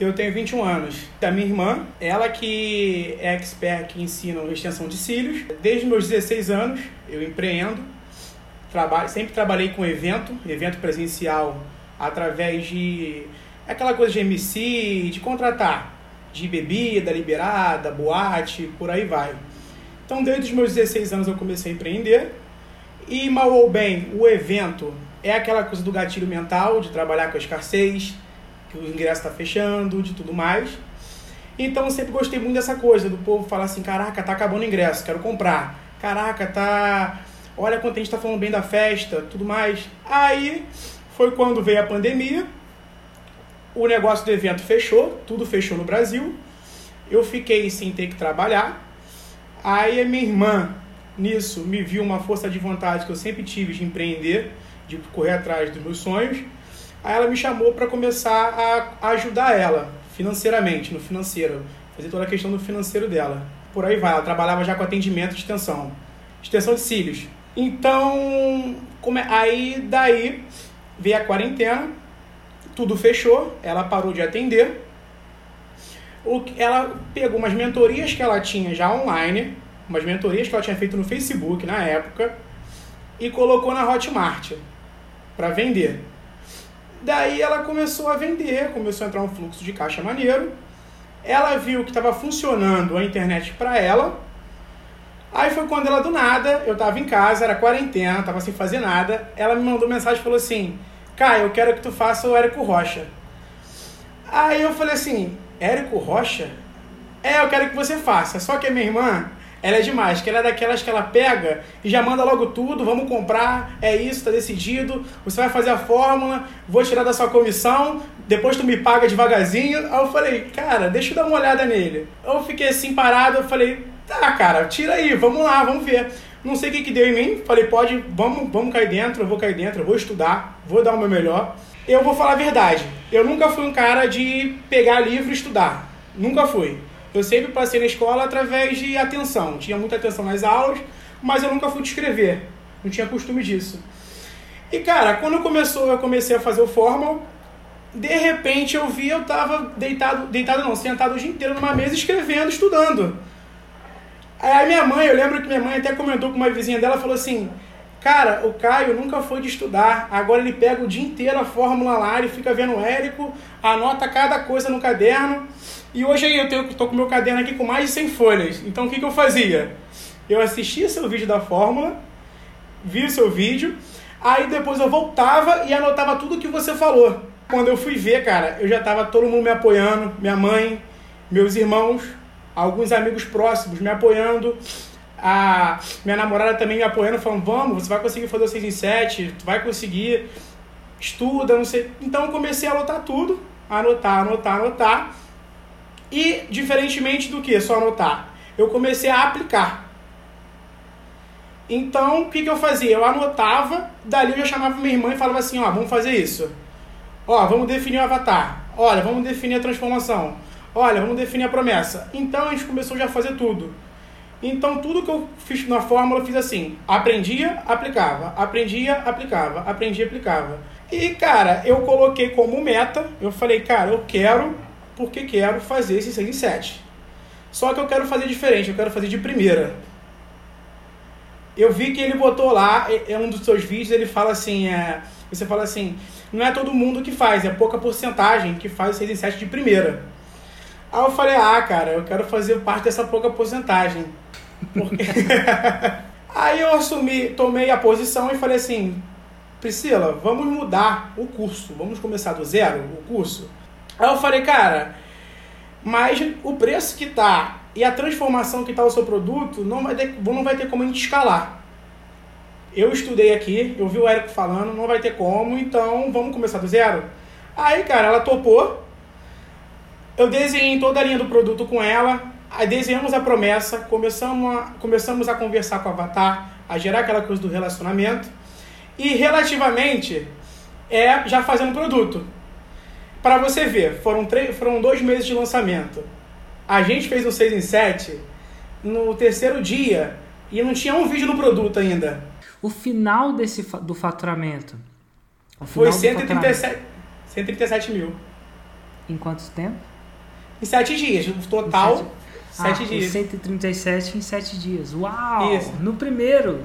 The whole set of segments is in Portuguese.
Eu tenho 21 anos. Da minha irmã, ela que é expert que ensina extensão de cílios. Desde meus 16 anos eu empreendo. Trabalho, sempre trabalhei com evento, evento presencial através de aquela coisa de MC, de contratar, de bebida liberada, boate, por aí vai. Então, desde os meus 16 anos eu comecei a empreender. E mal ou bem, o evento é aquela coisa do gatilho mental, de trabalhar com a escassez, que o ingresso está fechando, de tudo mais. Então eu sempre gostei muito dessa coisa, do povo falar assim, caraca, tá acabando o ingresso, quero comprar. Caraca, tá. Olha quanto a gente tá falando bem da festa, tudo mais. Aí foi quando veio a pandemia, o negócio do evento fechou, tudo fechou no Brasil. Eu fiquei sem ter que trabalhar. Aí a minha irmã, nisso, me viu uma força de vontade que eu sempre tive de empreender, de correr atrás dos meus sonhos. Aí ela me chamou para começar a ajudar ela financeiramente, no financeiro, fazer toda a questão do financeiro dela. Por aí vai, ela trabalhava já com atendimento de extensão, extensão de cílios. Então, como é, aí daí veio a quarentena, tudo fechou, ela parou de atender. O, ela pegou umas mentorias que ela tinha já online, umas mentorias que ela tinha feito no Facebook na época, e colocou na Hotmart para vender. Daí ela começou a vender, começou a entrar um fluxo de caixa maneiro. Ela viu que estava funcionando a internet para ela. Aí foi quando ela do nada, eu estava em casa, era quarentena, estava sem fazer nada. Ela me mandou mensagem e falou assim: Caio, eu quero que tu faça o Érico Rocha. Aí eu falei assim: Érico Rocha? É, eu quero que você faça. Só que a minha irmã, ela é demais, que ela é daquelas que ela pega e já manda logo tudo, vamos comprar, é isso, tá decidido, você vai fazer a fórmula, vou tirar da sua comissão, depois tu me paga devagarzinho. Aí eu falei, cara, deixa eu dar uma olhada nele. Eu fiquei assim parado, eu falei, tá, cara, tira aí, vamos lá, vamos ver. Não sei o que, que deu em mim, falei, pode, vamos, vamos cair dentro, eu vou cair dentro, eu vou estudar, vou dar o meu melhor. Eu vou falar a verdade, eu nunca fui um cara de pegar livro e estudar, nunca fui. Eu sempre passei na escola através de atenção. Tinha muita atenção nas aulas, mas eu nunca fui escrever. Não tinha costume disso. E cara, quando começou, eu comecei a fazer o formal, de repente eu vi eu tava deitado, deitado não, sentado o dia inteiro numa mesa escrevendo, estudando. Aí minha mãe, eu lembro que minha mãe até comentou com uma vizinha dela, falou assim: Cara, o Caio nunca foi de estudar. Agora ele pega o dia inteiro a fórmula lá, ele fica vendo o Érico, anota cada coisa no caderno. E hoje eu tenho, tô com meu caderno aqui com mais de 100 folhas. Então o que, que eu fazia? Eu assistia seu vídeo da fórmula, via o seu vídeo, aí depois eu voltava e anotava tudo que você falou. Quando eu fui ver, cara, eu já tava todo mundo me apoiando, minha mãe, meus irmãos, alguns amigos próximos me apoiando a minha namorada também me apoiando, falando, vamos, você vai conseguir fazer o 6 em 7, tu vai conseguir, estuda, não sei. Então eu comecei a anotar tudo, anotar, anotar, anotar. E, diferentemente do que só anotar, eu comecei a aplicar. Então, o que, que eu fazia? Eu anotava, dali eu já chamava minha irmã e falava assim, ó, vamos fazer isso. Ó, vamos definir o avatar. Olha, vamos definir a transformação. Olha, vamos definir a promessa. Então a gente começou já a fazer tudo. Então, tudo que eu fiz na fórmula, eu fiz assim: aprendia, aplicava, aprendia, aplicava, aprendia, aplicava. E, cara, eu coloquei como meta, eu falei, cara, eu quero, porque quero fazer esse 6 em 7. Só que eu quero fazer diferente, eu quero fazer de primeira. Eu vi que ele botou lá, é um dos seus vídeos, ele fala assim, é, você fala assim, não é todo mundo que faz, é pouca porcentagem que faz o 6 em 7 de primeira. Aí eu falei, ah, cara, eu quero fazer parte dessa pouca porcentagem. Porque... Aí eu assumi, tomei a posição e falei assim, Priscila, vamos mudar o curso, vamos começar do zero o curso. Aí eu falei, cara, mas o preço que tá e a transformação que tá o seu produto não vai ter, não vai ter como a gente escalar. Eu estudei aqui, eu vi o Érico falando, não vai ter como, então vamos começar do zero. Aí, cara, ela topou. Eu desenhei toda a linha do produto com ela, desenhamos a promessa, começamos a, começamos a conversar com o Avatar, a gerar aquela coisa do relacionamento. E relativamente, é já fazendo produto. Para você ver, foram, três, foram dois meses de lançamento. A gente fez um 6 em 7 no terceiro dia e não tinha um vídeo no produto ainda. O final desse, do faturamento? Foi 137, 137 mil. Em quanto tempo? Em 7 dias. O total, Em 7 ah, dias. os 137 em 7 dias. Uau! Isso. No primeiro.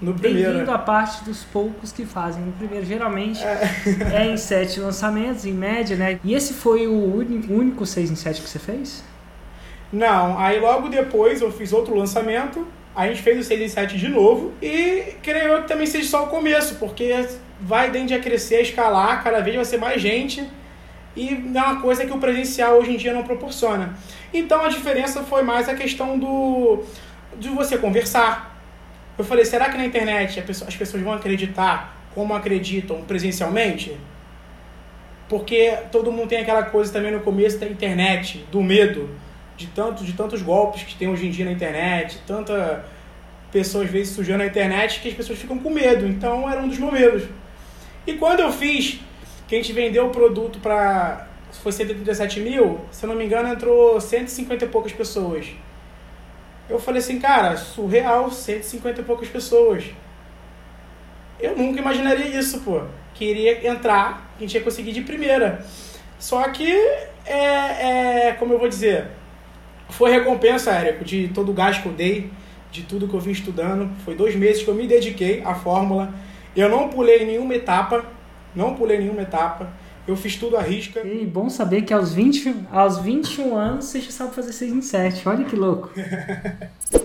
No primeiro. Bem-vindo à parte dos poucos que fazem no primeiro. Geralmente é, em 7 lançamentos, em média, né? E esse foi o único 6 em 7 que você fez? Não, aí logo depois eu fiz outro lançamento, a gente fez o 6 em 7 de novo e creio eu que também seja só o começo, porque vai tende a crescer, a escalar, cada vez vai ser mais gente e é uma coisa que o presencial hoje em dia não proporciona. Então a diferença foi mais a questão do de você conversar. Eu falei, será que na internet as pessoas vão acreditar como acreditam presencialmente? Porque todo mundo tem aquela coisa também no começo da internet, do medo, de, tanto, de tantos golpes que tem hoje em dia na internet, tanta pessoas às vezes sujando a internet que as pessoas ficam com medo. Então era um dos meus medos. E quando eu fiz, que a gente vendeu o produto para. Foi 137 mil, se eu não me engano, entrou 150 e poucas pessoas. Eu falei assim, cara, surreal, 150 e poucas pessoas. Eu nunca imaginaria isso, pô. Queria entrar, a gente ia conseguir de primeira. Só que, é, é, como eu vou dizer, foi recompensa, Érico, de todo o gás que eu dei, de tudo que eu vim estudando. Foi dois meses que eu me dediquei à fórmula. Eu não pulei nenhuma etapa, não pulei nenhuma etapa. Eu fiz tudo à risca. E bom saber que aos, 20, aos 21 anos você já sabe fazer 6 em 7. Olha que louco.